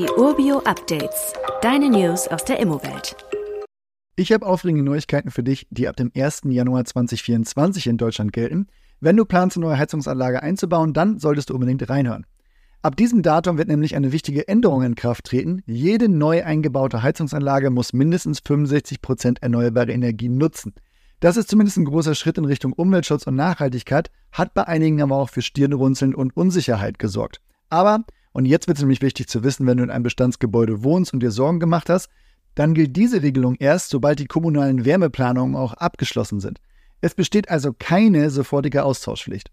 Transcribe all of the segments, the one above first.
Die Urbio Updates. Deine News aus der Immowelt. Ich habe aufregende Neuigkeiten für dich, die ab dem 1. Januar 2024 in Deutschland gelten. Wenn du planst, eine neue Heizungsanlage einzubauen, dann solltest du unbedingt reinhören. Ab diesem Datum wird nämlich eine wichtige Änderung in Kraft treten. Jede neu eingebaute Heizungsanlage muss mindestens 65% erneuerbare Energie nutzen. Das ist zumindest ein großer Schritt in Richtung Umweltschutz und Nachhaltigkeit, hat bei einigen aber auch für Stirnrunzeln und Unsicherheit gesorgt. Aber, und jetzt wird es nämlich wichtig zu wissen, wenn du in einem Bestandsgebäude wohnst und dir Sorgen gemacht hast, dann gilt diese Regelung erst, sobald die kommunalen Wärmeplanungen auch abgeschlossen sind. Es besteht also keine sofortige Austauschpflicht.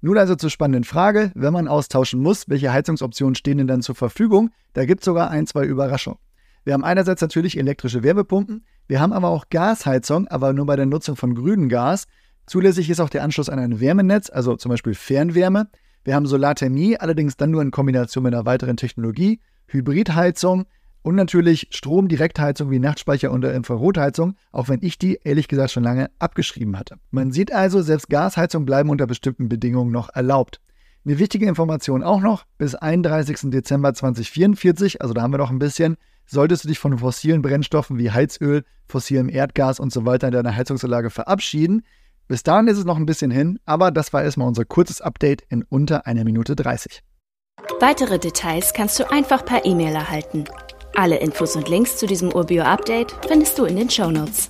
Nun also zur spannenden Frage, wenn man austauschen muss, welche Heizungsoptionen stehen denn dann zur Verfügung? Da gibt es sogar ein, zwei Überraschungen. Wir haben einerseits natürlich elektrische Wärmepumpen, wir haben aber auch Gasheizung, aber nur bei der Nutzung von grünem Gas. Zulässig ist auch der Anschluss an ein Wärmenetz, also zum Beispiel Fernwärme. Wir haben Solarthermie, allerdings dann nur in Kombination mit einer weiteren Technologie, Hybridheizung und natürlich Stromdirektheizung wie Nachtspeicher und Infrarotheizung, auch wenn ich die ehrlich gesagt schon lange abgeschrieben hatte. Man sieht also, selbst Gasheizung bleiben unter bestimmten Bedingungen noch erlaubt. Eine wichtige Information auch noch, bis 31. Dezember 2044, also da haben wir noch ein bisschen, solltest du dich von fossilen Brennstoffen wie Heizöl, fossilem Erdgas und so weiter in deiner Heizungsanlage verabschieden. Bis dahin ist es noch ein bisschen hin, aber das war erstmal unser kurzes Update in unter einer Minute 30. Weitere Details kannst du einfach per E-Mail erhalten. Alle Infos und Links zu diesem Urbio-Update findest du in den Show Notes.